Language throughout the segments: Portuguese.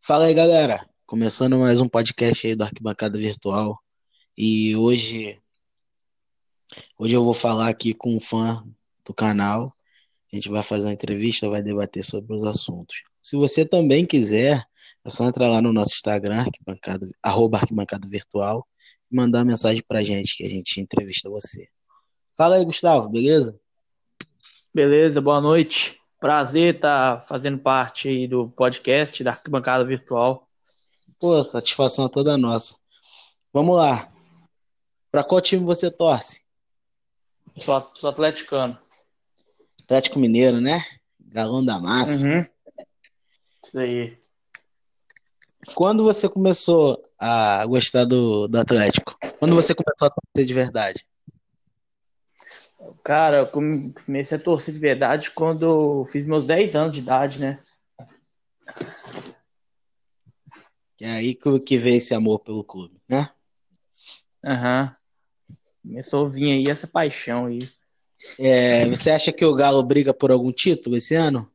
Fala aí, galera. Começando mais um podcast aí do Arquibancada Virtual. E hoje, hoje eu vou falar aqui com um fã do canal. A gente vai fazer uma entrevista, vai debater sobre os assuntos. Se você também quiser, é só entrar lá no nosso Instagram, arquibancada, arroba arquibancada virtual, e mandar uma mensagem pra gente que a gente entrevista você. Fala aí, Gustavo, beleza? Beleza, boa noite. Prazer estar tá fazendo parte aí do podcast da Arquibancada Virtual. Pô, satisfação é toda nossa. Vamos lá. Para qual time você torce? Sou, sou atleticano. Atlético Mineiro, né? Galão da massa. Uhum. Isso aí. Quando você começou a gostar do, do Atlético? Quando você começou a torcer de verdade? Cara, eu comecei a torcer de verdade quando fiz meus 10 anos de idade, né? É aí que veio esse amor pelo clube, né? Aham. Uhum. Começou a vir aí essa paixão aí. É, você acha que o Galo briga por algum título esse ano?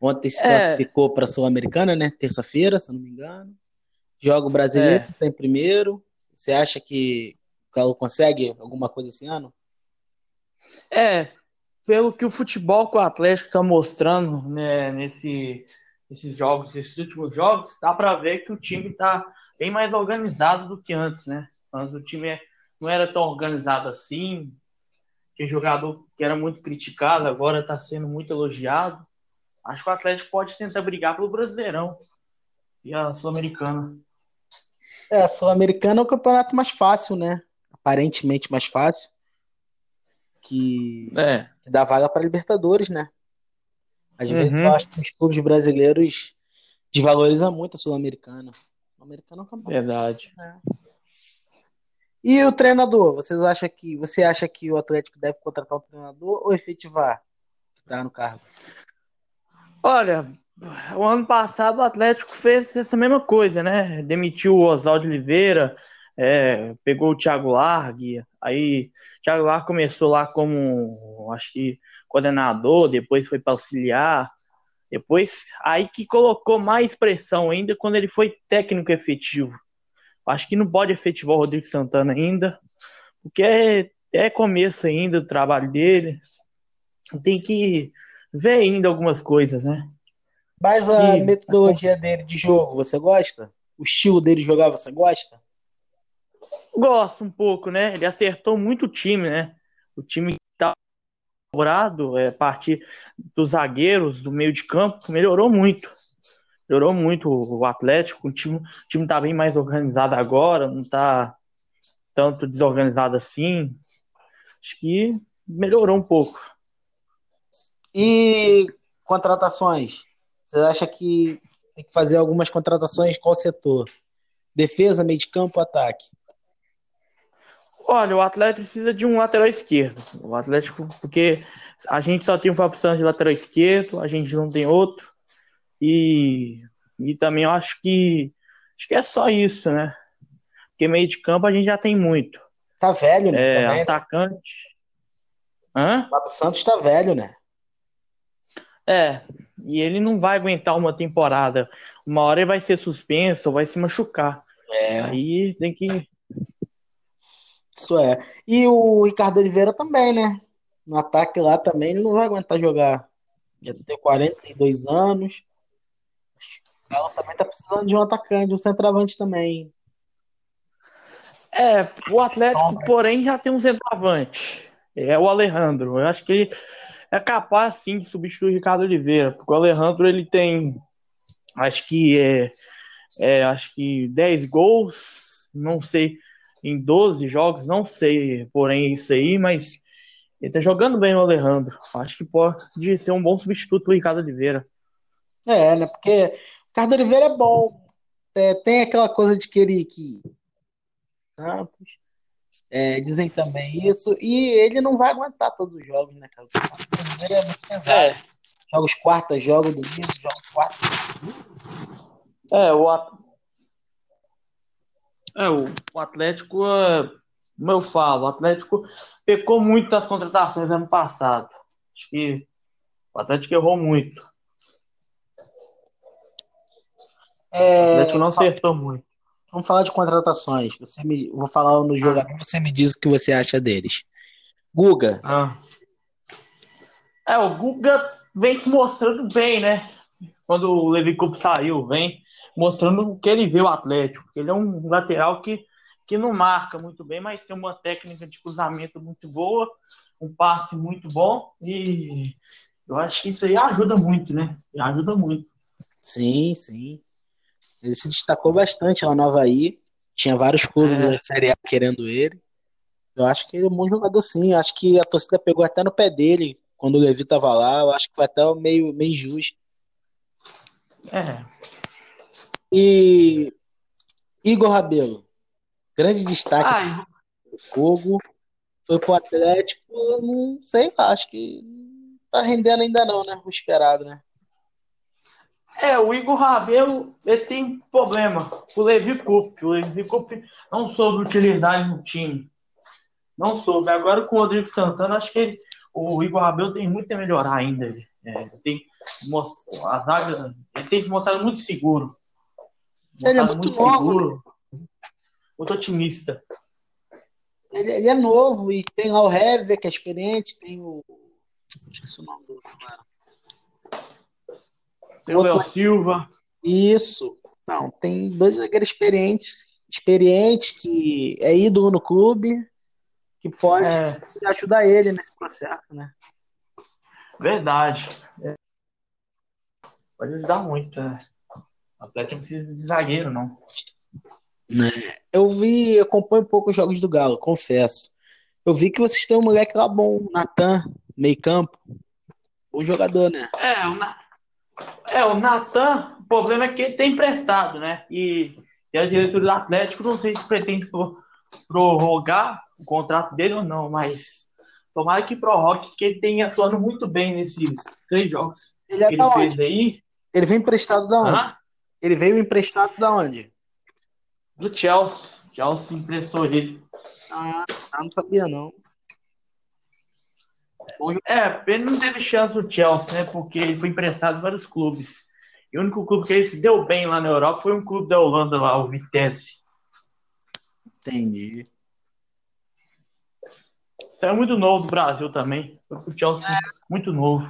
Ontem se é. classificou para a Sul-Americana, né? Terça-feira, se eu não me engano. Joga o brasileiro, é. tem primeiro. Você acha que o Galo consegue alguma coisa esse ano? É, pelo que o futebol que o Atlético está mostrando né, nesse, nesses jogos, esses últimos jogos, dá para ver que o time está bem mais organizado do que antes, né? Antes o time não era tão organizado assim, tinha jogador que era muito criticado, agora está sendo muito elogiado. Acho que o Atlético pode tentar brigar pelo Brasileirão e a Sul-Americana. É, a Sul-Americana é o campeonato mais fácil, né? Aparentemente mais fácil que, é. dá vaga para Libertadores, né? Às uhum. vezes eu acho que os clubes brasileiros desvalorizam muito a Sul-Americana. O americano é um Verdade. É. E o treinador, vocês acham que você acha que o Atlético deve contratar um treinador ou efetivar que está no cargo? Olha, o ano passado o Atlético fez essa mesma coisa, né? Demitiu o Oswaldo Oliveira, é, pegou o Thiago Largue, aí o Thiago Largue começou lá como, acho que, coordenador, depois foi para auxiliar, depois, aí que colocou mais pressão ainda quando ele foi técnico efetivo. Acho que não pode efetivar o Rodrigo Santana ainda, porque é, é começo ainda do trabalho dele, tem que ver ainda algumas coisas, né? Mas a e... metodologia dele de jogo, você gosta? O estilo dele de jogar, você gosta? Gosto um pouco, né? Ele acertou muito o time, né? O time tá elaborado, é, partir dos zagueiros, do meio de campo, melhorou muito. Melhorou muito o Atlético, o time, o time tá bem mais organizado agora, não tá tanto desorganizado assim. Acho que melhorou um pouco. E contratações? Você acha que tem que fazer algumas contratações qual setor? Defesa, meio de campo, ataque? Olha, o Atlético precisa de um lateral esquerdo. O Atlético, porque a gente só tem uma opção de lateral esquerdo, a gente não tem outro. E, e também eu acho que acho que é só isso, né? Porque meio de campo a gente já tem muito. Tá velho, né? É, também, atacante. Hã? O Santos tá velho, né? É, e ele não vai aguentar uma temporada. Uma hora ele vai ser suspenso ou vai se machucar. É. Aí tem que isso é. E o Ricardo Oliveira também, né? No ataque lá também, ele não vai aguentar jogar. Já tem 42 anos. Ela também tá precisando de um atacante, de um centroavante também. É, o Atlético, então, porém, já tem um centroavante. É o Alejandro. Eu acho que ele é capaz, sim, de substituir o Ricardo Oliveira. Porque o Alejandro, ele tem, acho que é, é acho que 10 gols, não sei em 12 jogos, não sei, porém, isso aí, mas ele tá jogando bem o Alejandro. Acho que pode ser um bom substituto pro Ricardo Oliveira. É, né? Porque o Ricardo Oliveira é bom. É, tem aquela coisa de querer que. Santos. É, dizem também isso. E ele não vai aguentar todos os jogos, né, cara? O Oliveira é muito pesado. É. Joga os quartos, joga domingo, joga os quartos. É, o, é, o, o Atlético, é, como eu falo, o Atlético pecou muito das contratações ano passado. Acho que o Atlético errou muito. É, O Atlético não acertou muito. Vamos falar de contratações. Você me, vou falar no Ah. jogador, você me diz o que você acha deles. Guga, Ah. É, o Guga vem se mostrando bem, né? Quando o Levi Coupe saiu, vem mostrando que ele vê o Atlético. Ele é um lateral que, que não marca muito bem, mas tem uma técnica de cruzamento muito boa, um passe muito bom e eu acho que isso aí ajuda muito, né? Ajuda muito. sim, sim. Ele se destacou bastante lá no Havaí. Tinha vários clubes É. da Série A querendo ele. Eu acho que ele é um bom jogador, sim. Eu acho que a torcida pegou até no pé dele quando o Levi tava lá. Eu acho que foi até meio, meio injusto. É, E Igor Rabelo, grande destaque ah, do Fogo. Foi pro Atlético, não sei lá, acho que tá rendendo ainda não, né? O esperado, né? É, o Igor Rabelo, ele tem problema com o Levi Coupe. O Levi Coupe não soube utilizar ele no time. Não soube. Agora com o Rodrigo Santana, acho que ele- o Igor Rabelo tem muito a melhorar ainda. Ele, é, tem mos- a zaga, ele tem se mostrado muito seguro. Ele é Mostrado muito novo, seguro. Muito otimista. Ele, ele é novo e tem lá o Hever, que é experiente, tem o. Esqueci o nome do outro cara. Tem o Léo Silva. Isso. Não, tem dois zagueiros experientes, experientes, que é ídolo no clube, que pode É, ajudar ele nesse processo, né? verdade. É. Pode ajudar muito. né? O Atlético não precisa de zagueiro, não. Né? Eu vi, eu acompanho um pouco os jogos do Galo, confesso. Eu vi que vocês têm um moleque lá bom, Natan, meio campo. Bom jogador, né? É, o, Na... é, o Natan, o problema é que ele tem emprestado, né? E, e a diretoria do Atlético, não sei se pretende pro- prorrogar o contrato dele ou não, mas tomara que prorrogue, porque ele tem atuando muito bem nesses três jogos Ele é que ele onde? fez aí. Ele veio emprestado da onde? Hã? Ele veio emprestado da onde? Do Chelsea. Chelsea emprestou ele. Ah, não sabia não. É, ele não teve chance no Chelsea, né? Porque ele foi emprestado em vários clubes. E o único clube que ele se deu bem lá na Europa foi um clube da Holanda lá, o Vitesse. Entendi. Saiu muito novo do Brasil também. Foi pro Chelsea muito novo.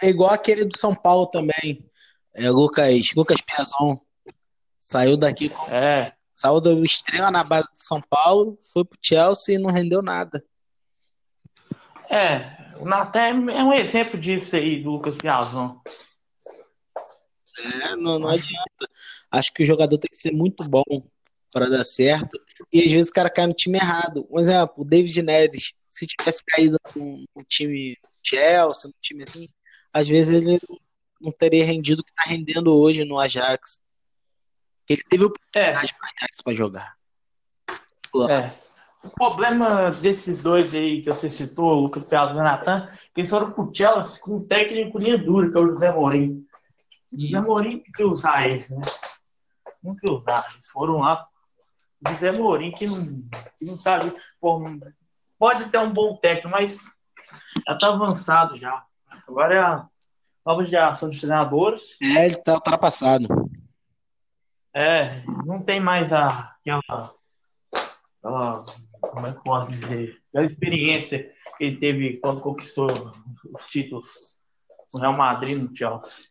É igual aquele do São Paulo também. É Lucas, Lucas Piazon. Saiu daqui, com- É, saiu do Estrela na base do São Paulo, foi pro Chelsea e não rendeu nada. é. O Natan é um exemplo disso aí, do Lucas Piazon. É, não, não adianta. Acho que o jogador tem que ser muito bom para dar certo. E às vezes o cara cai no time errado. Um exemplo, o David Neres, se tivesse caído no, no time Chelsea, no time assim, às vezes ele não teria rendido o que está rendendo hoje no Ajax. Ele teve É, oportunidade para Ajax para jogar. é. O problema desses dois aí que você citou, o Lucas Piazon e o Natan, que eles foram pro Chelsea com um técnico linha dura, que é o José Mourinho. O José Mourinho tem que usar eles, né? Não que usar. Eles foram lá. O José Mourinho, que não, que não sabe. pô, pode ter um bom técnico, mas já tá avançado já. Agora é a nova geração de treinadores. É, ele tá ultrapassado. É, não tem mais a, aquela, aquela, como é que posso dizer, aquela experiência que ele teve quando conquistou os títulos no Real Madrid no Chelsea.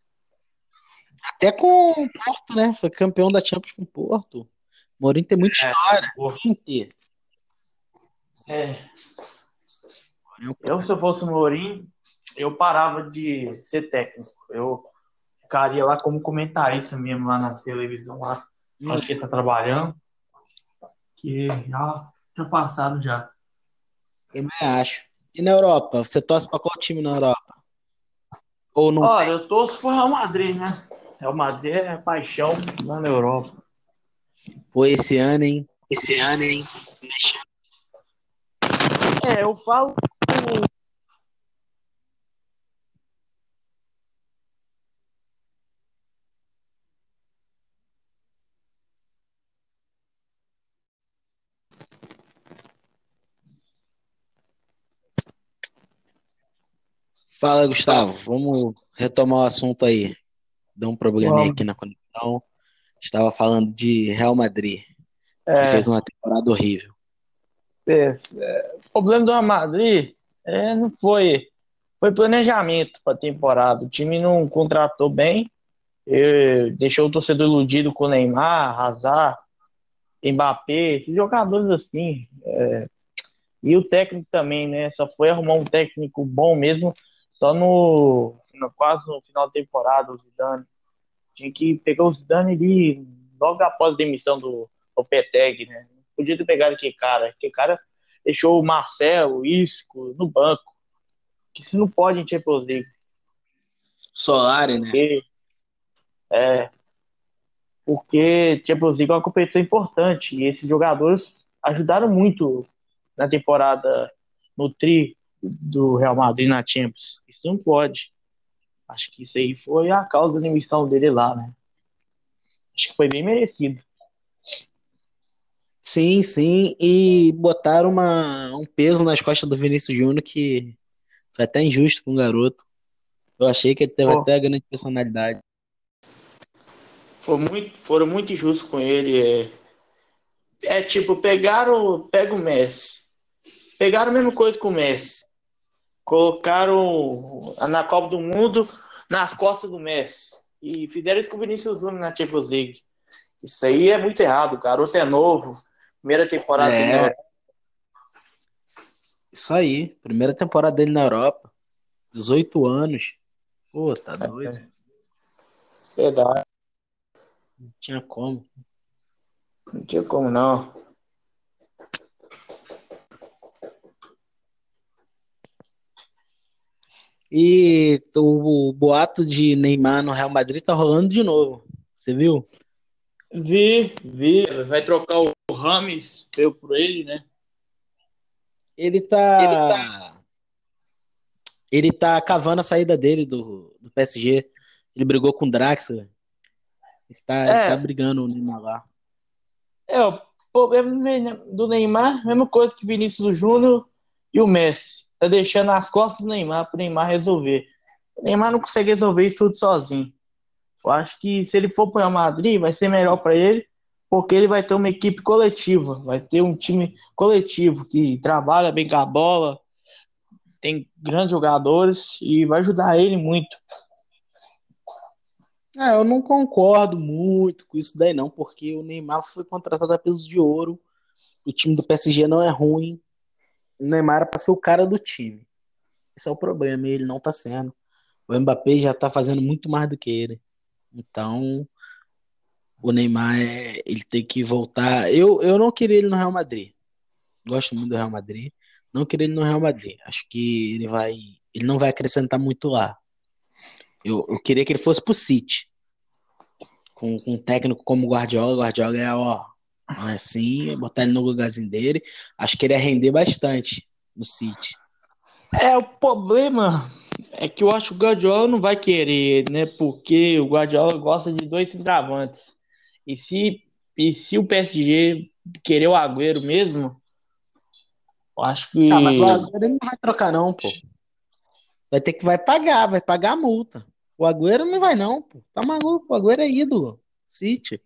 Até com o Porto, né? Foi campeão da Champions com o Porto. Mourinho tem muita É. história. Ter. É, eu, se eu fosse o Mourinho, eu parava de ser técnico. Eu ficaria lá como comentarista mesmo, lá na televisão, lá onde que ele tá trabalhando. Que já tá passado já. Eu me acho. E na Europa? Você torce pra qual time na Europa? Ou não? Olha, eu torço pro Real Madrid, né? Real Madrid é paixão lá na Europa. Pô, esse ano, hein? Esse ano, hein? É, eu falo. Fala, Gustavo. Vamos retomar o assunto aí. Deu um probleminha aqui na conexão. Estava falando de Real Madrid, que É, fez uma temporada horrível. é, é, o problema do Real Madrid é, não foi, foi planejamento para a temporada. O time não contratou bem, deixou o torcedor iludido com o Neymar, Hazard, Mbappé, esses jogadores assim. é, e o técnico também, né? Só foi arrumar um técnico bom mesmo, só no, no- quase no final da temporada, o Zidane. Tinha que pegar o Zidane ali logo após a demissão do Lopetegui, né? Podia ter pegado aquele cara. Aquele cara deixou o Marcelo, o Isco no banco. Que isso não pode em Champions League. Solari, né? Porque, é, porque Champions League é uma competição importante e esses jogadores ajudaram muito na temporada no tri do Real Madrid na Champions. Isso não pode. Acho que isso aí foi a causa da demissão dele lá, né? Acho que foi bem merecido. Sim, sim. E botaram uma, um peso nas costas do Vinícius Júnior que foi até injusto com o garoto. Eu achei que ele teve Pô. até a grande personalidade. Foi muito, foram muito injustos com ele. É, é tipo, pegaram, pega o Messi. Pegaram a mesma coisa com o Messi. Colocaram na Copa do Mundo nas costas do Messi. E fizeram isso com o Vinícius Júnior na Champions League. Isso aí é muito errado. O garoto é novo. Primeira temporada É. dele. Isso aí. Primeira temporada dele na Europa. 18 anos. Pô, tá doido. Verdade. Não tinha como. Não tinha como não. E o boato de Neymar no Real Madrid tá rolando de novo. Você viu? Vi, vi. Vai trocar o Rames eu por ele, né? Ele tá. Ele tá cavando a saída dele do, do PSG. Ele brigou com o Draxler. Ele tá, ele É. tá brigando o Neymar lá. É, o problema do Neymar, mesma coisa que Vinícius Júnior e o Messi. Tá deixando as costas do Neymar pro Neymar resolver. O Neymar não consegue resolver isso tudo sozinho. Eu acho que se ele for para o Madrid, vai ser melhor para ele, porque ele vai ter uma equipe coletiva, vai ter um time coletivo que trabalha bem com a bola, tem grandes jogadores e vai ajudar ele muito. Ah, eu não concordo muito com isso daí, não, porque o Neymar foi contratado a peso de ouro. O time do PSG não é ruim. O Neymar era pra ser o cara do time. Esse é o problema, ele não tá sendo. O Mbappé já tá fazendo muito mais do que ele. Então, o Neymar, é- ele tem que voltar. Eu, eu não queria ele no Real Madrid. Gosto muito do Real Madrid. Não queria ele no Real Madrid. Acho que ele vai, ele não vai acrescentar muito lá. Eu, eu queria que ele fosse pro City. Com, com um técnico como Guardiola. Guardiola é, ó, assim, botar ele no lugarzinho dele. Acho que ele ia render bastante no City. É, o problema é que eu acho que o Guardiola não vai querer, né? Porque o Guardiola gosta de dois centravantes. E se, e se o PSG querer o Agüero mesmo, eu acho que. Ah, mas o Agüero ele não vai trocar, não, pô. Vai ter que vai pagar, vai pagar a multa. O Agüero não vai, não, pô. Tá maluco, o Agüero é ídolo. City.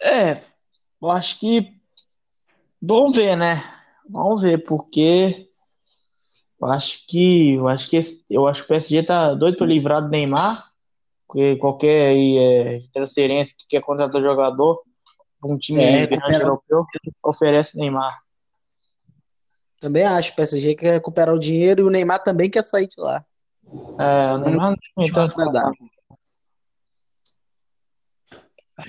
É, eu acho que. Vamos ver, né? Vamos ver, porque eu acho que eu acho que esse- eu acho que o PSG tá doido para livrar do Neymar, porque qualquer aí, é, transferência que quer contratar jogador, um time É, grande recupera- europeu oferece Neymar. Também acho. O PSG quer recuperar o dinheiro e o Neymar também quer sair de lá. É, o Neymar não tem tanto agradável.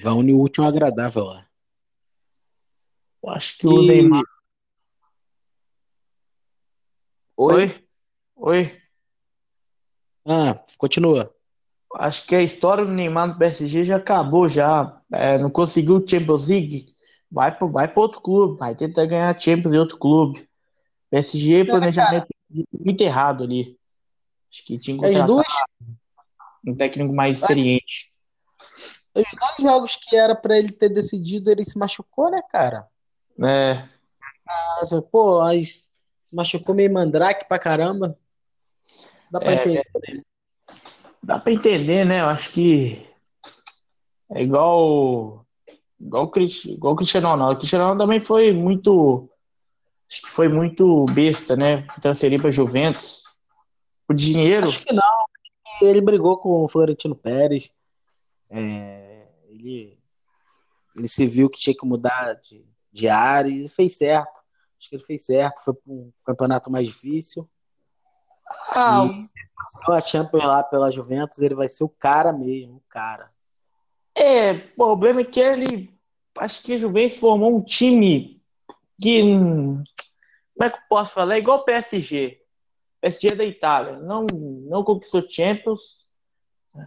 Vai unir o último agradável lá. Eu acho que o E- Neymar. Oi? Oi? Oi? Ah, continua. Acho que a história do Neymar no PSG já acabou já. É, não conseguiu o Champions League? Vai para vai outro clube. Vai tentar ganhar Champions em outro clube. PSG, planejamento muito errado ali. Acho que tinha que As contratar duas, um técnico mais experiente. os dois jogos que era pra ele ter decidido, ele se machucou, né, cara? É, Nossa, pô, se machucou meio mandrake pra caramba. Dá pra É, entender. Dá pra entender, né? Eu acho que é igual, igual, o igual o Cristiano Ronaldo. O Cristiano Ronaldo também foi muito, acho que foi muito besta, né? Transferir pra Juventus. O dinheiro, Acho que não. Ele brigou com o Florentino Pérez. É, ele, ele se viu que tinha que mudar de, de área e fez certo. Acho que ele fez certo. Foi para um campeonato mais difícil. ah, E se a Champions lá pela Juventus, ele vai ser o cara mesmo, o cara. é, o problema é que ele, acho que a Juventus formou um time que, como é que eu posso falar? É igual o PSG. PSG é da Itália, não, não conquistou Champions,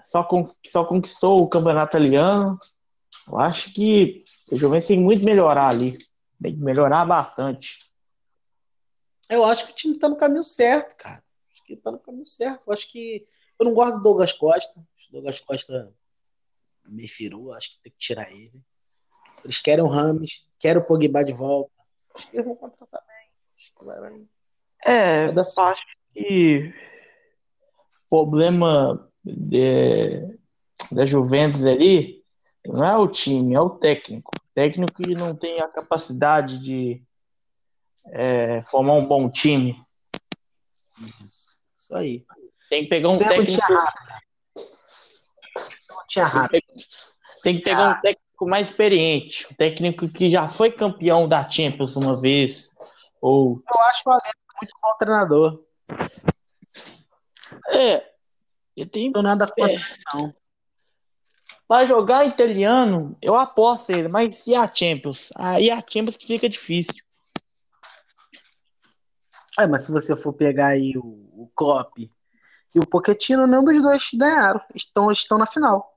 só, con- só conquistou o campeonato italiano. Eu acho que o Juventus tem muito melhorar ali. Tem que melhorar bastante. Eu acho que o time tá no caminho certo, cara. Acho que tá no caminho certo. Eu acho que. Eu não gosto do Douglas Costa. Acho que o Douglas Costa me firou. Acho que tem que tirar ele. Eles querem o Rames, querem o Pogba de volta. Acho que eles vão contratar bem. Acho que vai, vai. É, Vai dar certo. acho que o problema de- da Juventus ali não é o time, é o técnico. O técnico que não tem a capacidade de é, formar um bom time. Isso, isso aí. Tem que pegar um Tempo técnico. Tem que pegar um técnico mais experiente, um técnico que já foi campeão da Champions uma vez, ou Eu acho o Alex muito bom treinador. é, Não tenho nada contra, não. Para jogar italiano, eu aposto ele, mas e a Champions? Aí a Champions que fica difícil. É, mas se você for pegar aí o, o Klopp e o Pochettino, nenhum dos dois ganharam. Estão, estão na final.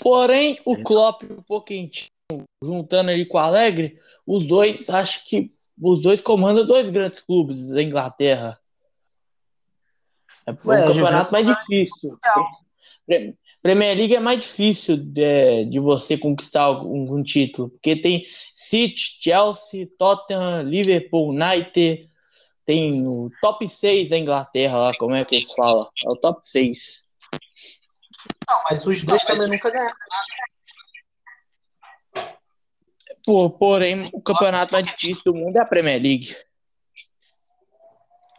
Porém, o Klopp e o Pochettino, juntando ele com o Alegre, os dois, acho que os dois comandam dois grandes clubes da Inglaterra. É um campeonato mais difícil. Pre- Premier League é mais difícil de, de você conquistar algum, algum título, porque tem City, Chelsea, Tottenham, Liverpool, United, tem o top 6 da Inglaterra lá, como é que eles falam? É o top 6. Não, mas os dois também nunca ganharam. Por, porém, o campeonato mais difícil do mundo é a Premier League.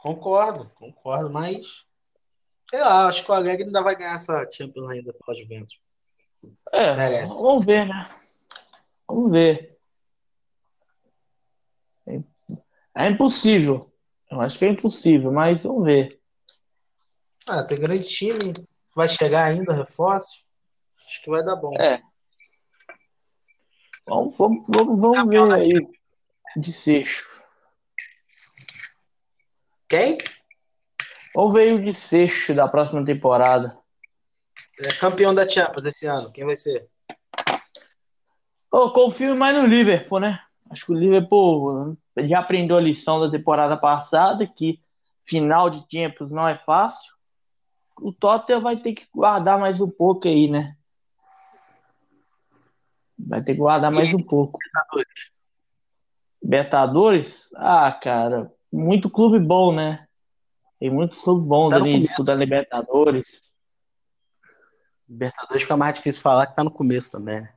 Concordo, concordo, mas. Sei lá, acho que o Alegre ainda vai ganhar essa Champions ainda pela Juventus. É, Merece. vamos ver, né? Vamos ver. É- É impossível. Eu acho que é impossível, mas vamos ver. Ah, tem grande time, vai chegar ainda, reforços. Acho que vai dar bom. É. Vamos, vamos, vamos, vamos ver aí desfecho. Quem? Vamos ver aí o desfecho da próxima temporada. É campeão da Champions desse ano. Quem vai ser? Eu confio mais no Liverpool, né? Acho que o Liverpool já aprendeu a lição da temporada passada, que final de Champions não é fácil. O Tottenham vai ter que guardar mais um pouco aí, né? Vai ter que guardar mais um pouco. Libertadores? Ah, cara, muito clube bom, né? Tem muitos clubes bons Tá ali disputando Libertadores. Libertadores fica mais difícil falar que tá no começo também. né?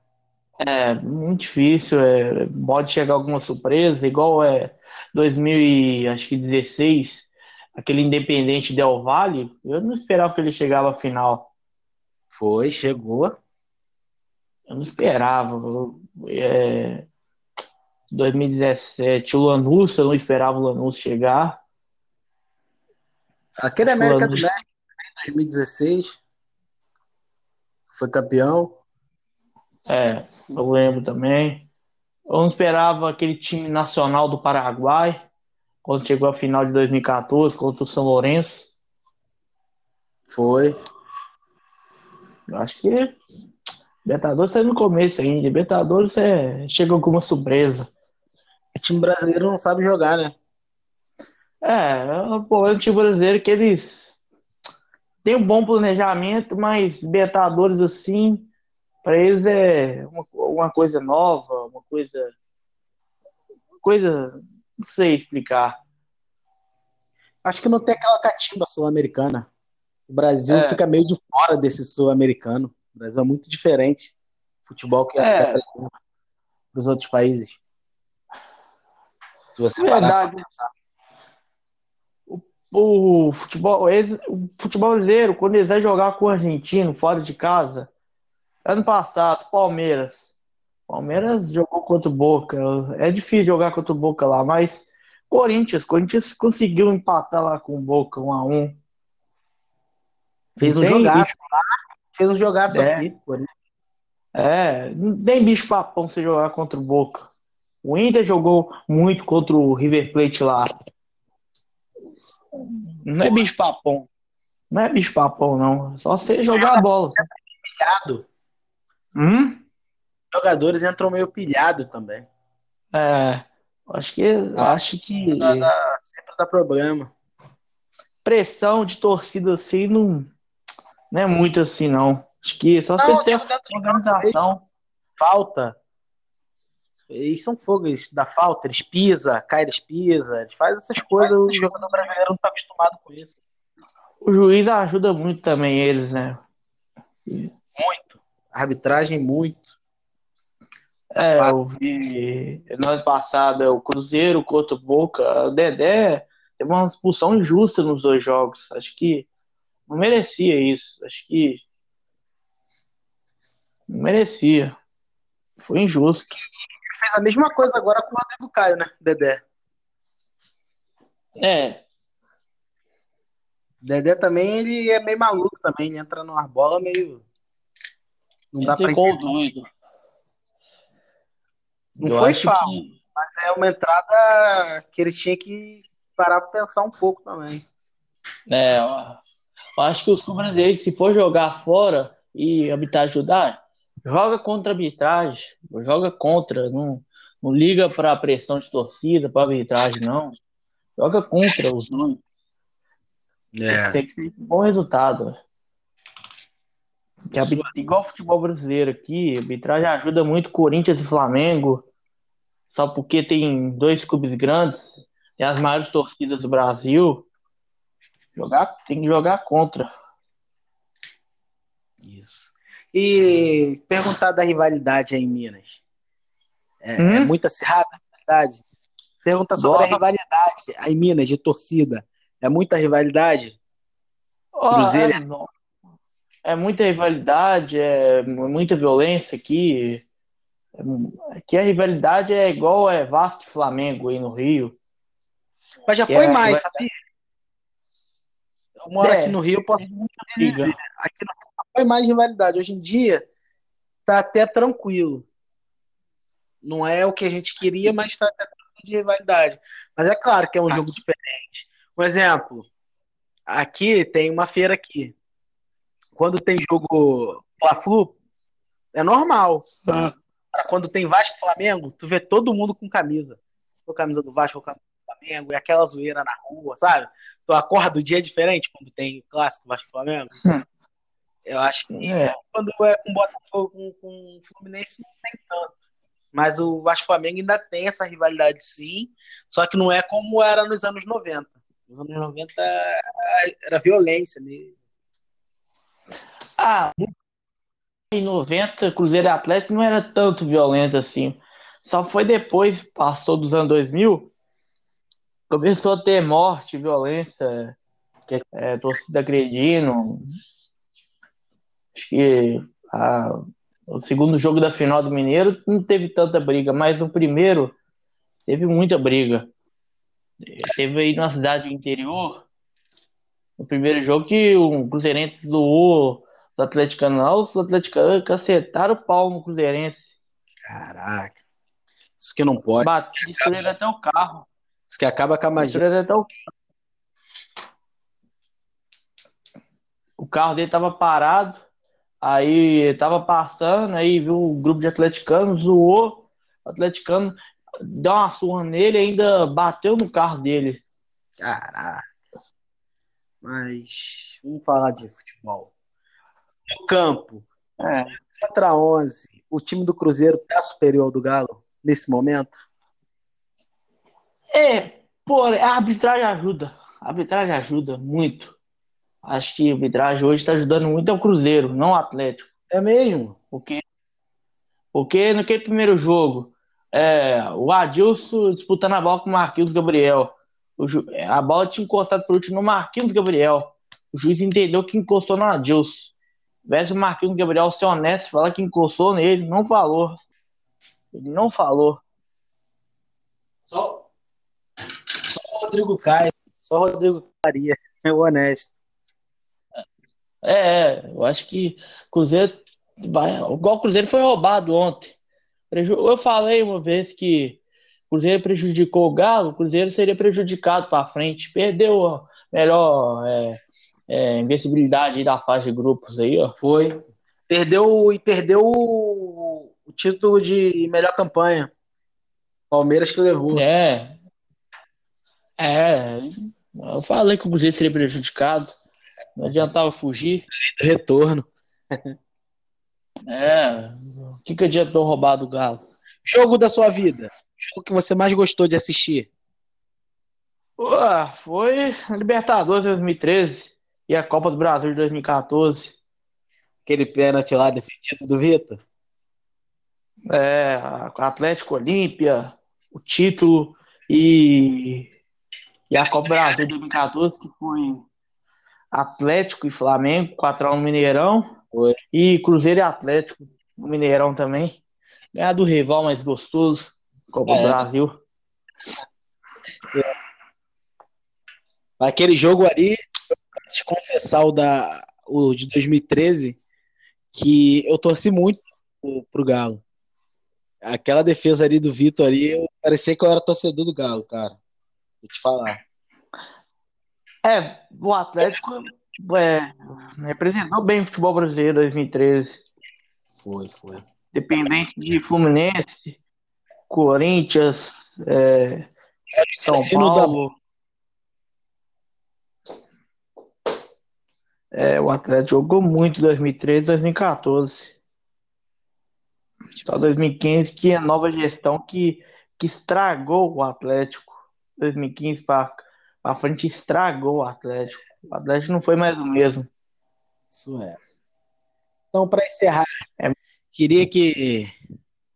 É muito difícil, é, pode chegar alguma surpresa, igual é 2016, aquele Independente Del Valle, eu não esperava que ele chegava à final. Foi, chegou. Eu não esperava. É, 2017, o Lanús, eu não esperava o Lanús chegar. Aquele América do Lanús. México, em 2016, foi campeão. É, eu lembro também. Eu não esperava aquele time nacional do Paraguai, quando chegou à final de 2014 contra o São Lourenço. Foi. Eu acho que Libertadores é no começo ainda. Libertadores é... chega alguma surpresa. O time brasileiro não sabe jogar, né? É, o problema do time brasileiro é que eles têm um bom planejamento, mas Libertadores assim, para eles é uma, uma coisa nova, uma coisa. Coisa. Não sei explicar. Acho que não tem aquela catimba sul-americana. O Brasil É. fica meio de fora desse sul-americano. O Brasil é muito diferente. Futebol que É. para os outros países. Se você parar Verdade. O, o futebol, o futebol brasileiro, quando eles vão jogar com o argentino fora de casa, ano passado, Palmeiras. Palmeiras jogou contra o Boca. É difícil jogar contra o Boca lá, mas Corinthians, Corinthians conseguiu empatar lá com o Boca, um a um. fez um jogaço lá, fez um jogaço É. aqui. É, não tem bicho papão você jogar contra o Boca. O Inter jogou muito contra o River Plate lá. Não é bicho papão. Não é bicho papão, não. Só você jogar a bola. Pilhado. Hum? Jogadores entram meio pilhado também. É, acho que acho que Sempre dá problema. pressão de torcida assim não, não é muito assim, não. Acho que só Não, você ter tipo, organização. falta. Eles são fogo, eles dá falta, eles pisam, cai, eles pisam, eles fazem essas coisas, o jogador brasileiro não tá acostumado com isso. O juiz ajuda muito também eles, né? Muito. Arbitragem, muito. É, eu vi no ano passado é o Cruzeiro contra o Boca. O Dedé teve uma expulsão injusta nos dois jogos. Acho que não merecia isso. Acho que não merecia. Foi injusto. Ele fez a mesma coisa agora com o Rodrigo Caio, né, Dedé? É, Dedé também, ele é meio maluco também, ele entra numa bola meio... Não dá pra ficou entender. doido. Não Eu foi falta, que- é uma entrada que ele tinha que parar pra pensar um pouco também. É, ó, eu acho que os brasileiros, se for jogar fora e arbitragem ajudar, joga contra a arbitragem, joga contra, não, não liga para a pressão de torcida, para arbitragem, não. Joga contra os dois. É. Tem que ser um bom resultado. Que a arbit- igual o futebol brasileiro aqui, a arbitragem ajuda muito Corinthians e Flamengo, só porque tem dois clubes grandes, tem as maiores torcidas do Brasil. Jogar, tem que jogar contra. Isso. E perguntar da rivalidade aí em Minas. É, é Hum? muito acirrada a rivalidade? Pergunta sobre a rivalidade aí em Minas, de torcida. É muita rivalidade? Ó, Cruzeiro é. É muita rivalidade, é muita violência aqui. É- Aqui a rivalidade é igual é Vasco e Flamengo aí no Rio. Mas já É, foi mais, vai- sabia? Eu moro É. aqui no Rio, eu posso muito Liga. dizer. Aqui não foi mais rivalidade. Hoje em dia, tá até tranquilo. Não é o que a gente queria, mas tá até tranquilo de rivalidade. Mas é claro que é um jogo diferente. Um exemplo, aqui tem uma feira aqui. Quando tem jogo Fla-Flu, é normal. Quando tem Vasco Flamengo, tu vê todo mundo com camisa. Com camisa do Vasco, com camisa do Flamengo, e aquela zoeira na rua, sabe? Tu acorda o dia diferente quando tem clássico Vasco Flamengo. Hum. Eu acho que É, quando é com Botafogo, com, com Fluminense, não tem tanto. Mas o Vasco Flamengo ainda tem essa rivalidade sim, só que não é como era nos anos 90. Nos anos 90 era violência mesmo. Ah, em 90, Cruzeiro e Atlético não era tanto violento assim. Só foi depois, passou dos anos 2000, começou a ter morte, violência, é, torcida agredindo. Acho que a- o segundo jogo da final do Mineiro não teve tanta briga, mas o primeiro teve muita briga. Teve aí na cidade do interior, no primeiro jogo, que o Cruzeirense doou os atleticanos lá, os atleticanos cacetaram o pau no Cruzeirense. Caraca. Isso que não pode. Bate, destruíram até o carro. Isso que acaba com a magia. Destruíram até o O carro dele tava parado, aí tava passando, aí viu o grupo de atleticanos, zoou, o atleticano deu uma surra nele e ainda bateu no carro dele. Caraca. Mas vamos falar de futebol. No campo, É. contra 11, o time do Cruzeiro é superior ao do Galo nesse momento? É, pô, a arbitragem ajuda. a arbitragem ajuda muito. Acho que a arbitragem hoje está ajudando muito ao Cruzeiro, não ao Atlético. É mesmo? Porque, porque naquele primeiro jogo, é, o Adilson disputando a bola com o Marquinhos Gabriel. Ju, a bola tinha encostado por último no Marquinhos Gabriel. O juiz entendeu que encostou no Adilson. Tivesse o Marquinhos Gabriel ser honesto, falar que encostou nele, não falou. Ele não falou. Só, só o Rodrigo Caio, só o Rodrigo Faria, é honesto. É, eu acho que Cruzeiro vai. Igual o Cruzeiro foi roubado ontem. Eu falei uma vez que o Cruzeiro prejudicou o Galo, o Cruzeiro seria prejudicado para frente. Perdeu a melhor é, é, invencibilidade da fase de grupos aí, ó. Foi. Perdeu e perdeu o, o título de melhor campanha. Palmeiras que levou. É. É. Eu falei que o Cruzeiro seria prejudicado. Não adiantava fugir. Retorno. É. O que, que adiantou roubar do Galo? Jogo da sua vida. Jogo que você mais gostou de assistir? Foi a Libertadores de 2013 e a Copa do Brasil de 2014. Aquele pênalti lá defendido do Vitor? É, Atlético Olímpia, o título e, e a Copa do Brasil de 2014, que foi Atlético e Flamengo, 4x1 no Mineirão. Foi. E Cruzeiro e Atlético no Mineirão também. Ganhar do rival mais gostoso, Copa é. do Brasil. Aquele jogo ali, eu te confessar o, da, o de 2013, que eu torci muito pro, pro Galo. Aquela defesa ali do Vitor ali, eu parecia que eu era torcedor do Galo, cara. Vou te falar. É, o Atlético é, representou bem o futebol brasileiro em 2013. Foi, foi. Dependente de Fluminense, Corinthians, é, São Paulo. É, o Atlético jogou muito em 2013 2014. Só 2015 que a nova gestão que, que estragou o Atlético. 2015 para a frente estragou o Atlético. O Atlético não foi mais o mesmo. Isso é. Então, para encerrar, é. queria que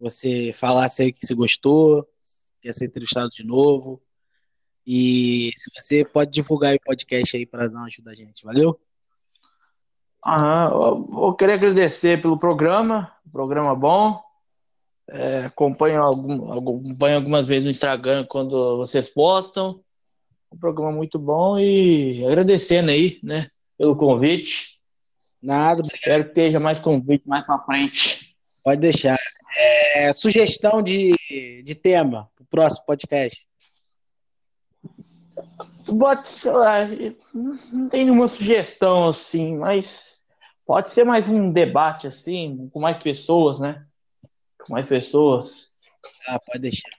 você falasse aí o que você gostou, quer ser entrevistado de novo. E se você pode divulgar o podcast aí para dar uma ajuda a gente, valeu? Aham, eu, eu queria agradecer pelo programa, programa bom. É, acompanho, algum, acompanho algumas vezes no Instagram quando vocês postam um programa muito bom e agradecendo aí, né, pelo convite. Nada. Espero que esteja mais convite mais para frente. Pode deixar. É, sugestão de, de tema para o próximo podcast. Pode, não tem nenhuma sugestão assim, mas pode ser mais um debate assim, com mais pessoas, né? Com mais pessoas. Ah, pode deixar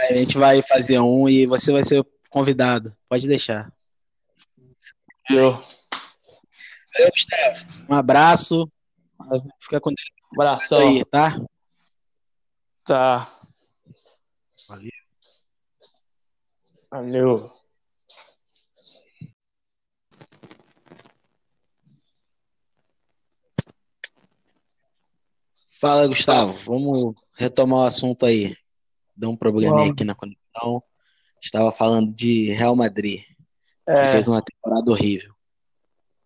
vai, a gente vai fazer um e você vai ser convidado. Pode deixar. Eu. Valeu, Gustavo. Um abraço. Fica com Deus. Abração. Aí, tá? Tá. Valeu. Valeu. Fala, Gustavo. Vamos retomar o assunto aí deu um probleminha aqui na conexão. Estava falando de Real Madrid, é. que fez uma temporada horrível.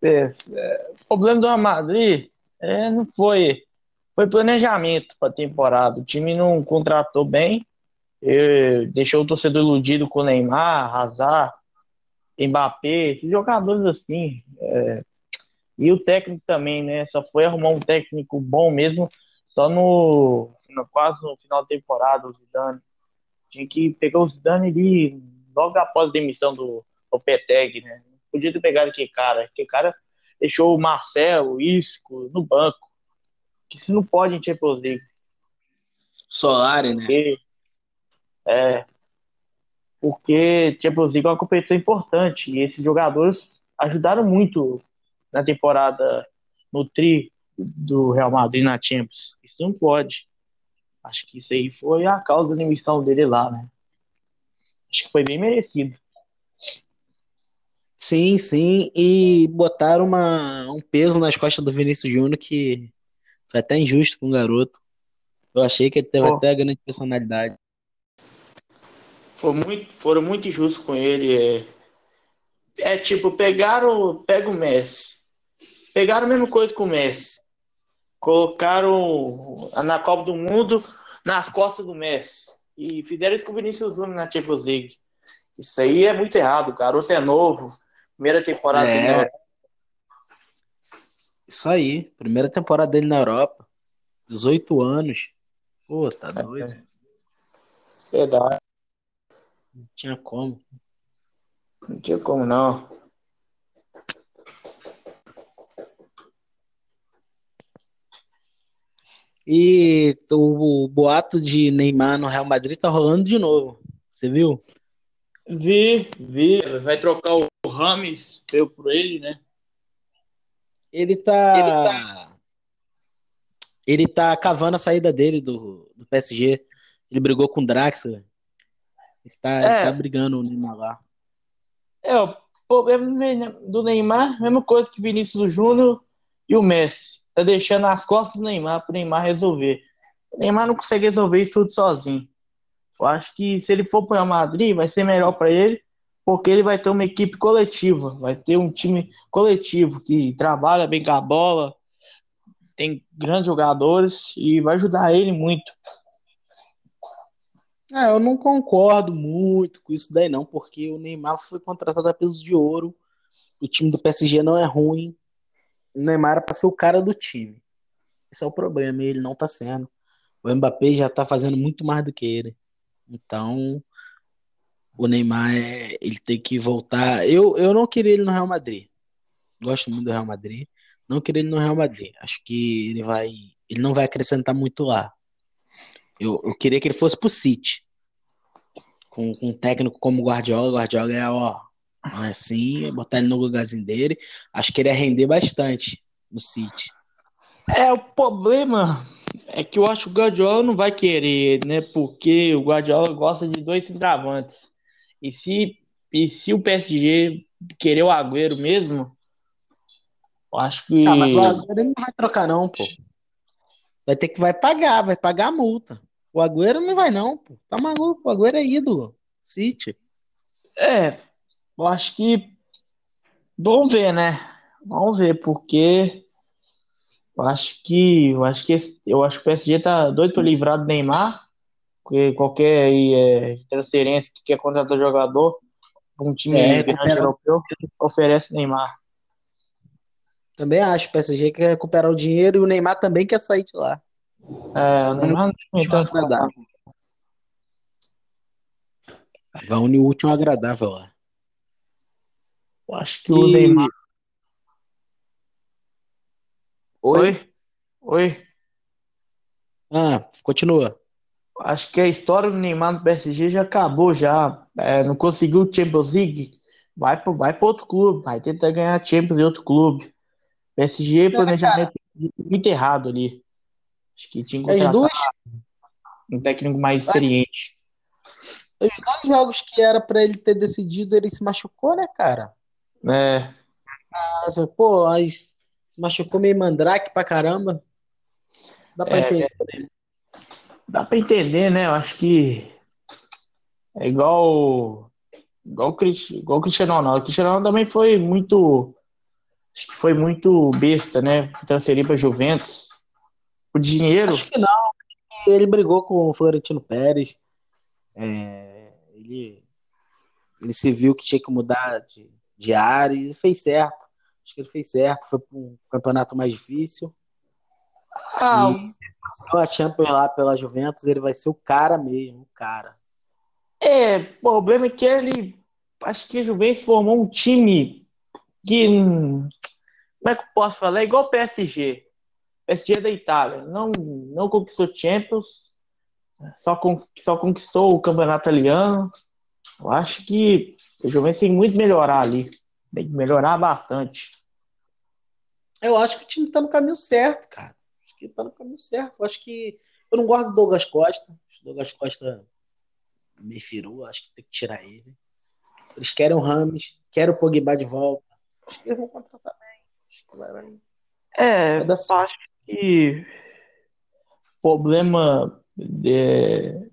É, é, o problema do Real Madrid é, não foi, foi planejamento para a temporada. O time não contratou bem, deixou o torcedor iludido com o Neymar, Hazard, Mbappé, esses jogadores assim. É, e o técnico também, né? Só foi arrumar um técnico bom mesmo só no, no quase no final da temporada, o Zidane. Tinha que pegar o Zidane ali logo após a demissão do Peteg, né? Podia ter pegado aquele cara. Aquele cara deixou o Marcelo, o Isco no banco. Que se não pode em Champions League. Solari, né? Porque, é. Porque Champions League é uma competição importante. E esses jogadores ajudaram muito na temporada no tri do Real Madrid na Champions. Isso não pode. Acho que isso aí foi a causa da demissão dele lá, né? Acho que foi bem merecido. Sim, sim, e botaram uma, um peso nas costas do Vinícius Júnior que foi até injusto com o garoto. Eu achei que ele teve Pô. até a grande personalidade. Foi muito, foram muito injustos com ele. É, é tipo, pegaram, pega o Messi. Pegaram a mesma coisa com o Messi. Colocaram na Copa do Mundo nas costas do Messi. E fizeram isso com o Vinícius Júnior na Champions League. Isso aí é muito errado. O garoto é novo. Primeira temporada É. dele. Isso aí, primeira temporada dele na Europa. 18 anos. Pô, tá doido. Verdade. Não tinha como. Não tinha como não. E o, o boato de Neymar no Real Madrid tá rolando de novo. Você viu? Vi, vi. Vai trocar o Rames eu por ele, né? Ele tá. Ele tá cavando a saída dele do, do PSG. Ele brigou com o Draxler. Ele tá, ele É. tá brigando o Neymar lá. É, o problema do Neymar, mesma coisa que Vinícius Júnior e o Messi. Tá deixando nas costas do Neymar pro Neymar resolver. O Neymar não consegue resolver isso tudo sozinho. Eu acho que se ele for Real Madrid, vai ser melhor para ele, porque ele vai ter uma equipe coletiva, vai ter um time coletivo que trabalha bem com a bola, tem grandes jogadores e vai ajudar ele muito. É, eu não concordo muito com isso daí, não, porque o Neymar foi contratado a peso de ouro. O time do PSG não é ruim. O Neymar era pra ser o cara do time. Esse é o problema, ele não tá sendo. O Mbappé já tá fazendo muito mais do que ele. Então, o Neymar, é, ele tem que voltar. Eu, eu não queria ele no Real Madrid. Gosto muito do Real Madrid. Não queria ele no Real Madrid. Acho que ele vai, ele não vai acrescentar muito lá. Eu, eu queria que ele fosse pro City. Com, com um técnico como Guardiola. Guardiola é, ó, assim, botar ele no lugarzinho dele. Acho que ele ia render bastante no City. É, o problema é que eu acho que o Guardiola não vai querer, né? Porque o Guardiola gosta de dois centravantes. E se, e se o PSG querer o Agüero mesmo, eu acho que. Ah, mas o Agüero não vai trocar, não, pô. Vai ter que vai pagar, vai pagar a multa. O Agüero não vai, não, pô. Tá maluco, o Agüero é ídolo. City. É, eu acho que. Vamos ver, né? Vamos ver, porque. Eu acho que. Eu acho que, esse- eu acho que o PSG tá doido pra livrar do Neymar. Porque qualquer é, transferência que quer contratar jogador um time É, grande europeu oferece Neymar. Também acho. O PSG quer recuperar o dinheiro e o Neymar também quer sair de lá. É, o Neymar não tem tanto agradável. Vai unir o último agradável lá. Eu acho que o E- Neymar. Oi? Oi? Oi? Ah, continua. Acho que a história do Neymar no PSG já acabou já. É, não conseguiu o Champions League. Vai para vai outro clube. Vai tentar ganhar Champions em outro clube. PSG, planejamento muito errado ali. Acho que tinha que As contratar duas, um técnico mais experiente. os dois jogos que era pra ele ter decidido, ele se machucou, né, cara? É, Nossa, pô, se machucou meio mandrake pra caramba. Dá pra É, entender. dá pra entender, né? Eu acho que é igual igual o igual o Cristiano Ronaldo. O Cristiano Ronaldo também foi muito acho que foi muito besta, né? Transferir pra Juventus. O dinheiro, Acho que não. Ele brigou com o Florentino Pérez. É, ele, ele se viu que tinha que mudar de, de área e fez certo. Acho que ele fez certo. Foi para um campeonato mais difícil. ah, E se a Champions lá pela Juventus, ele vai ser o cara mesmo, o cara. é, o problema é que ele acho que a Juventus formou um time que como é que eu posso falar? É igual o PSG. O PSG é da Itália, não não conquistou Champions, só, con- só conquistou o campeonato italiano. Eu acho que o Juventus tem muito melhorar ali. Tem que melhorar bastante. Eu acho que o time tá no caminho certo, cara. Acho que tá no caminho certo. Eu acho que. Eu não gosto do Douglas Costa. Acho que o Douglas Costa me firou. Acho que tem que tirar ele. Eles querem o Rames, Quero o Pogba de volta. Acho que eles vão contratar bem. Acho que vai, vai. É, Vai certo. acho que o problema de-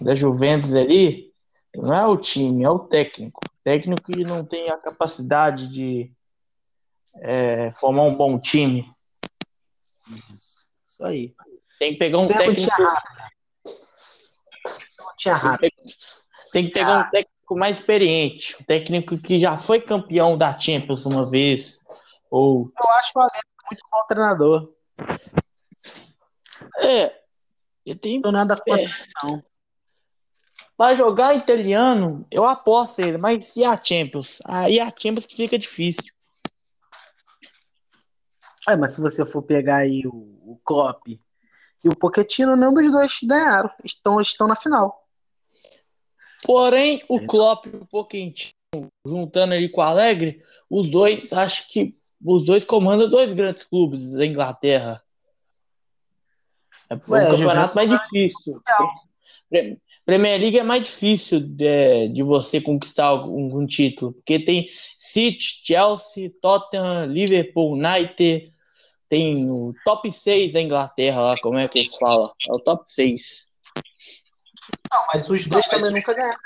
da Juventus ali não é o time, é o técnico. Técnico que não tem a capacidade de é, formar um bom time. Isso, isso aí. Tem que pegar um técnico, tem que pegar um técnico mais experiente, um técnico que já foi campeão da Champions uma vez, ou Eu acho o Allegri muito bom treinador. é, Não tenho nada contra, É. não. Para jogar italiano, eu aposto ele, mas e a Champions? Aí a Champions que fica difícil. É, mas se você for pegar aí o, o Klopp e o Pochettino, nenhum dos dois ganharam. Estão, estão na final. Porém, o Klopp e o Pochettino, juntando ali com o Alegre, os dois, acho que os dois comandam dois grandes clubes da Inglaterra. É um Ué, a campeonato mais difícil. Pre- Premier League é mais difícil de, de você conquistar algum, um título, porque tem City, Chelsea, Tottenham, Liverpool, United, tem o top 6 da Inglaterra lá, como é que eles falam? É o top 6. Não, mas os dois também nunca ganharam.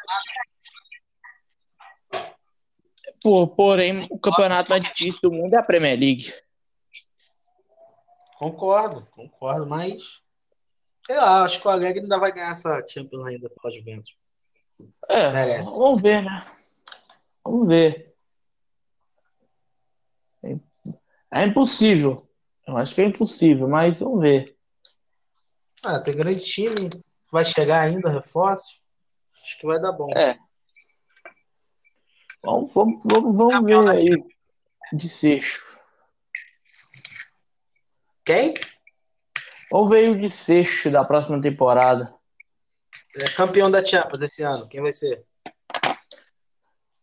Por, porém, o campeonato mais difícil do mundo é a Premier League. Concordo, concordo, mas. Sei lá, acho que o Alegre ainda vai ganhar essa Champions ainda pela Juventus. É, Merece. vamos ver, né? Vamos ver. É- É impossível. Eu acho que é impossível, mas vamos ver. Ah, tem grande time, vai chegar ainda, reforços. Acho que vai dar bom. É. Vamos, vamos, vamos, vamos ver aí de sexto. Quem? Vamos ver aí o de sexto da próxima temporada. É campeão da Champions desse ano. Quem vai ser?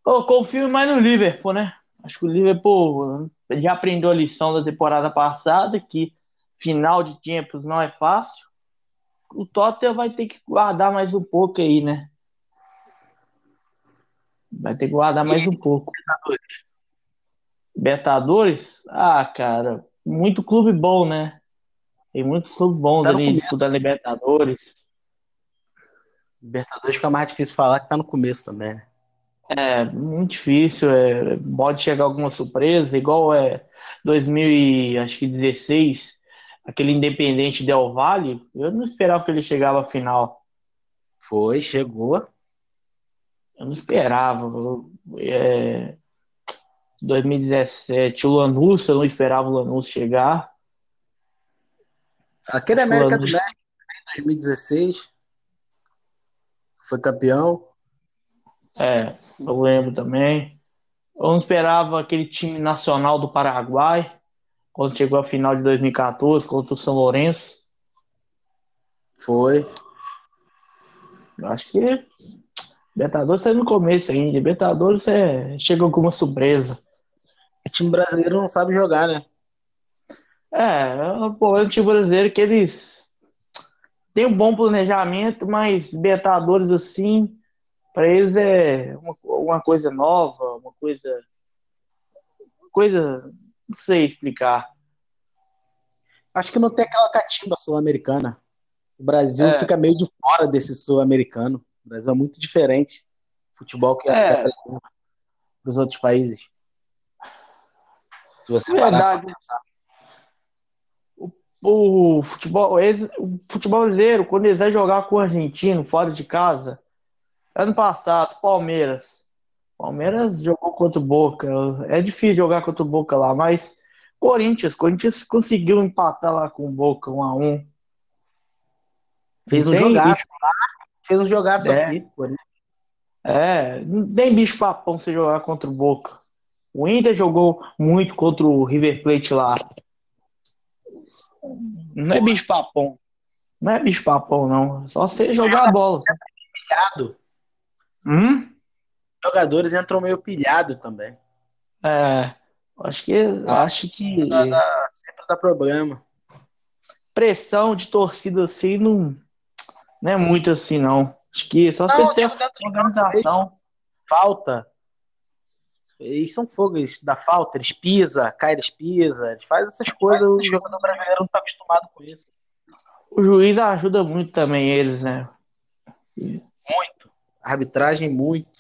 Eu confio mais no Liverpool, né? Acho que o Liverpool já aprendeu a lição da temporada passada, que final de Champions não é fácil. O Tottenham vai ter que guardar mais um pouco aí, né? Vai ter que guardar mais um pouco. Libertadores? Ah, cara, muito clube bom, né? Tem muitos clubes bons Tá ali começo. disputando Libertadores. Libertadores fica mais difícil falar que tá no começo também, né? É muito difícil, é, pode chegar alguma surpresa, igual é 2016, aquele Independente Del Valle, eu não esperava que ele chegava à final, Foi, chegou. eu não esperava. É, 2017, o Lanús, eu não esperava o Lanús chegar. Aquele América do. México, em 2016, foi campeão. É, eu lembro também. Eu não esperava aquele time nacional do Paraguai, quando chegou à final de 2014 contra o São Lourenço. Foi. Acho que Libertadores é no começo ainda. Libertadores é... chega com uma surpresa. O time brasileiro não sabe jogar, né? É, é um time brasileiro que eles têm um bom planejamento, mas Libertadores assim, para eles é uma, uma coisa nova, uma coisa. coisa. Não sei explicar. Acho que não tem aquela catimba sul-americana. O Brasil É. fica meio de fora desse sul-americano. O Brasil é muito diferente. Futebol que É. apresenta para os outros países. Se você É parar verdade. O, o futebol, o futebol brasileiro, quando eles vão jogar com o argentino fora de casa, ano passado, Palmeiras. Palmeiras jogou contra o Boca. É difícil jogar contra o Boca lá, mas Corinthians, Corinthians conseguiu empatar lá com o Boca, um a um. fez um jogaço. Fez um jogaço É. aqui. isso. É, não tem bicho papão você jogar contra o Boca. O Inter jogou muito contra o River Plate lá. Não é bicho papão. Não é bicho papão, não. Só você jogar a bola. Pilhado. Hum? Jogadores entram meio pilhado também. É, acho que, acho que Sempre dá problema. pressão de torcida assim não, não é muito assim, não. Acho que só Não, você ter organização. Falta. Eles são fogo, eles dá falta, eles pisam, cai, eles pisam, eles fazem essas coisas, o jogador brasileiro não tá acostumado com isso. O juiz ajuda muito também eles, né? Muito. Arbitragem, muito.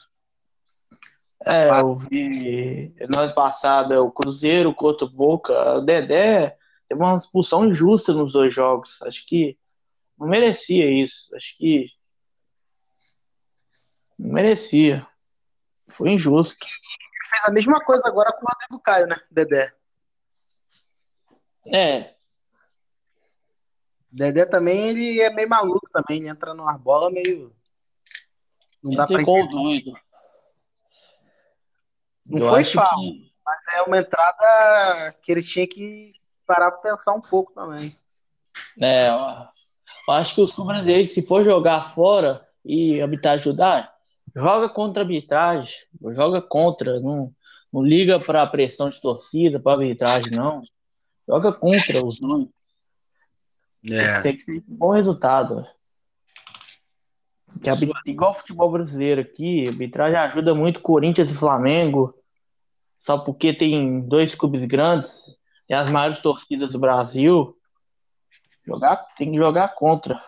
É, eu vi no ano passado o Cruzeiro contra o Boca, o Dedé teve uma expulsão injusta nos dois jogos. Acho que não merecia isso. Acho que não merecia. Foi injusto. Fez a mesma coisa agora com o Rodrigo Caio, né, Dedé? É. Dedé também, ele é meio maluco também, ele entra numa bola meio. Não dá pra ficou entender. doido. Não Eu foi falta, que- mas é uma entrada que ele tinha que parar pra pensar um pouco também. É, ó, eu acho que os brasileiros, se for jogar fora e a arbitragem ajudar, joga contra a arbitragem, joga contra, não, não liga para a pressão de torcida, para arbitragem, não. Joga contra os dois. É. Tem que ser um bom resultado. Que a igual o futebol brasileiro aqui, a arbitragem ajuda muito Corinthians e Flamengo, só porque tem dois clubes grandes, tem as maiores torcidas do Brasil. Jogar, tem que jogar contra.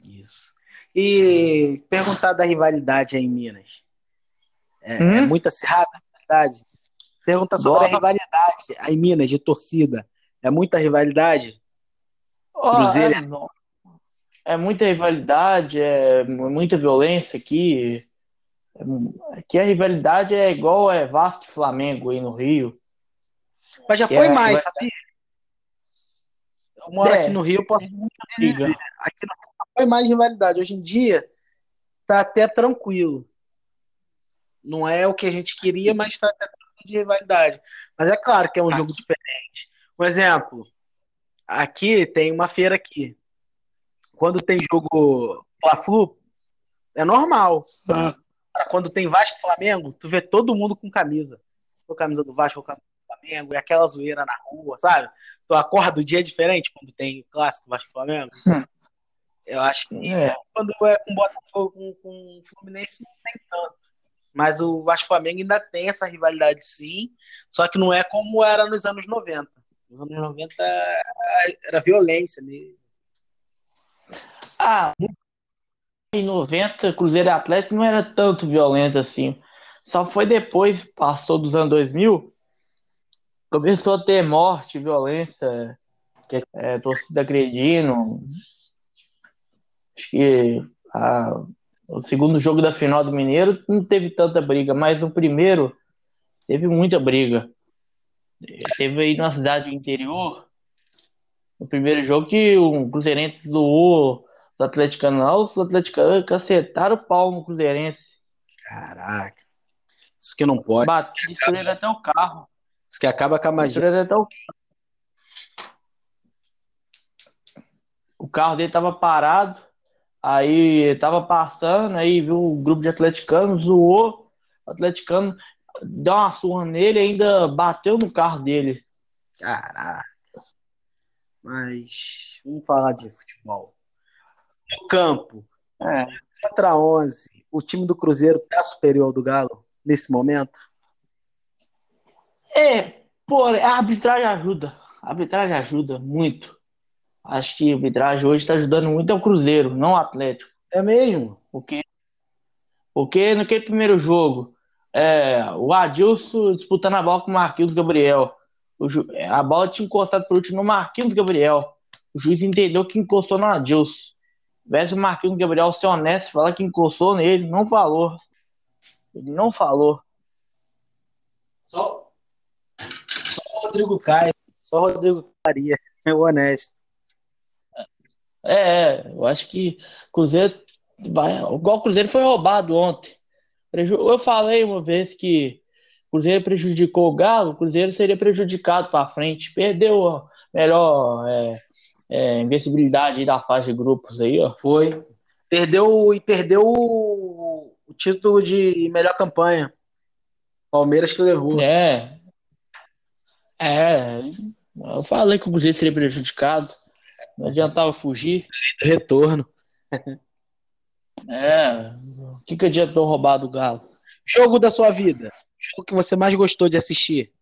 Isso. E perguntar da rivalidade aí em Minas. É, é Hum? muito acirrada a rivalidade? Pergunta sobre Nossa. a rivalidade aí em Minas de torcida. É muita rivalidade? Ó, Cruzeiro é. É muita rivalidade, é muita violência aqui. É- Aqui a rivalidade é igual é Vasco e Flamengo aí no Rio. Mas já foi é- mais, sabia? Eu moro É. aqui no Rio, eu posso dizer. Aqui não foi mais rivalidade. Hoje em dia tá até tranquilo. Não é o que a gente queria, mas tá até tranquilo de rivalidade. Mas é claro que é um jogo diferente. Um exemplo, aqui tem uma feira aqui. Quando tem jogo Fla-Flu, é normal. Quando tem Vasco e Flamengo, tu vê todo mundo com camisa. Com camisa do Vasco, com camisa do Flamengo, e aquela zoeira na rua, sabe? Tu acorda o dia diferente quando tem clássico Vasco e Flamengo. Hum. Eu acho que É, quando é com Botafogo, com, com Fluminense, não tem tanto. Mas o Vasco Flamengo ainda tem essa rivalidade sim, só que não é como era nos anos 90. Nos anos 90 era violência mesmo. Ah, em 90, Cruzeiro e Atlético não era tanto violento assim. Só foi depois, passou dos anos 2000, começou a ter morte, violência, Que- é, torcida agredindo. Acho que a- o segundo jogo da final do Mineiro não teve tanta briga, mas o primeiro teve muita briga. Teve aí na cidade do interior, no primeiro jogo que o Cruzeirense zoou os atleticanos lá, os atleticanos cacetaram o pau no Cruzeirense. Caraca. Isso que não pode. Bateu, destruíram até o carro. Isso que acaba com a magia. Destruíram até o O carro dele tava parado, aí tava passando, aí viu o grupo de atleticanos, zoou, o atleticano deu uma surra nele ainda bateu no carro dele. Caraca. Mas vamos falar de futebol. No campo, É. contra 11, o time do Cruzeiro tá superior ao do Galo nesse momento? É, pô, a arbitragem ajuda. A arbitragem ajuda muito. Acho que a arbitragem hoje está ajudando muito ao Cruzeiro, não ao Atlético. É mesmo? Porque, porque naquele primeiro jogo, é, o Adilson disputando a bola com o Marquinhos Gabriel. O ju- a bola tinha encostado por último no Marquinhos Gabriel. O juiz entendeu que encostou no Adilson. Tivesse o Marquinhos Gabriel ser honesto e falar que encostou nele, não falou. Ele não falou. Só, só o Rodrigo Caio, só o Rodrigo Faria, é o honesto. É, é, eu acho que Cruzeiro vai. Igual o Cruzeiro foi roubado ontem. Eu falei uma vez que o Cruzeiro prejudicou o Galo, o Cruzeiro seria prejudicado para frente. Perdeu a melhor é, é, invencibilidade da fase de grupos aí, ó. Foi. Perdeu e perdeu o, o título de melhor campanha. Palmeiras que levou. É. É. Eu falei que o Cruzeiro seria prejudicado. Não adiantava fugir. Retorno. É. O que que adiantou roubar do Galo? Jogo da sua vida. Jogo que você mais gostou de assistir.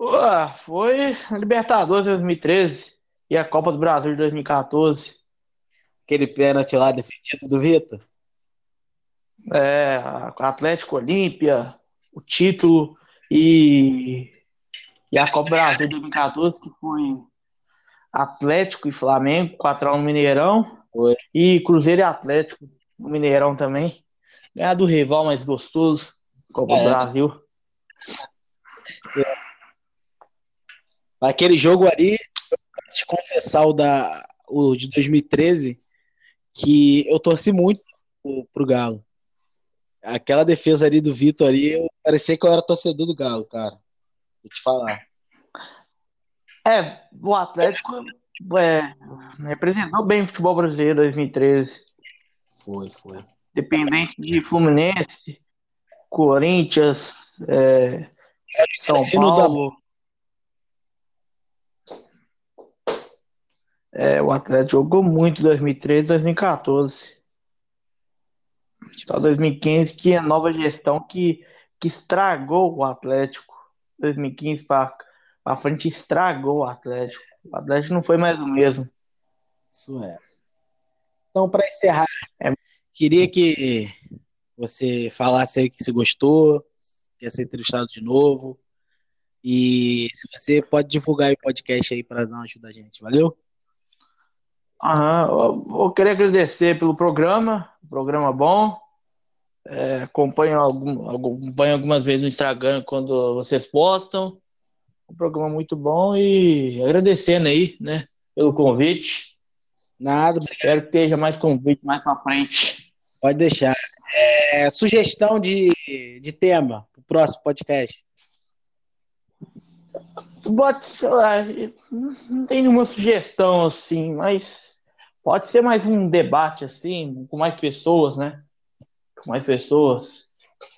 Ué, foi Libertadores 2013 e a Copa do Brasil de 2014. Aquele pênalti lá defendido do Vitor. É, Atlético Olímpia, o título e, e a Copa do Brasil de 2014, que foi Atlético e Flamengo, 4x1 no Mineirão. Foi. E Cruzeiro e Atlético no Mineirão também. Ganhar do rival mais gostoso, Copa do É. Brasil. Aquele jogo ali, te confessar o, da, o de 2013, que eu torci muito pro, pro Galo. Aquela defesa ali do Vitor ali, eu parecia que eu era torcedor do Galo, cara. Vou te falar. É, o Atlético é, representou bem o futebol brasileiro em 2013. Foi, foi. Dependente de Fluminense, Corinthians, é, São Paulo. É, o Atlético jogou muito em 2013 2014. Só 2015 que a nova gestão que, que estragou o Atlético. 2015 para para frente estragou o Atlético. O Atlético não foi mais o mesmo. Isso é. Então, para encerrar, É. queria que você falasse aí o que você gostou, quer ser entrevistado de novo. E se você pode divulgar o podcast aí para dar uma ajuda a gente, valeu? Aham, eu, eu queria agradecer pelo programa, programa bom. É, acompanho, algum- acompanho algumas vezes no Instagram quando vocês postam. Um programa muito bom e agradecendo aí, né, pelo convite. Nada, Espero que esteja mais convite mais pra frente. pode deixar. É, sugestão de, de tema pro próximo podcast. Sei lá, não tem nenhuma sugestão assim, mas pode ser mais um debate assim, com mais pessoas, né? Com mais pessoas.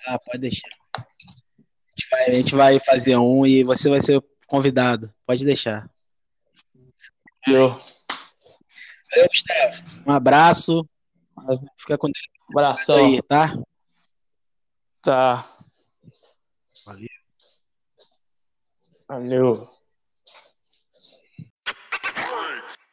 Ah, pode deixar. A gente vai, a gente vai fazer um e você vai ser convidado. Pode deixar. Eu. Valeu, Gustavo. Um abraço. Fica com Deus Abração. aí, tá? Tá. Valeu. Valeu.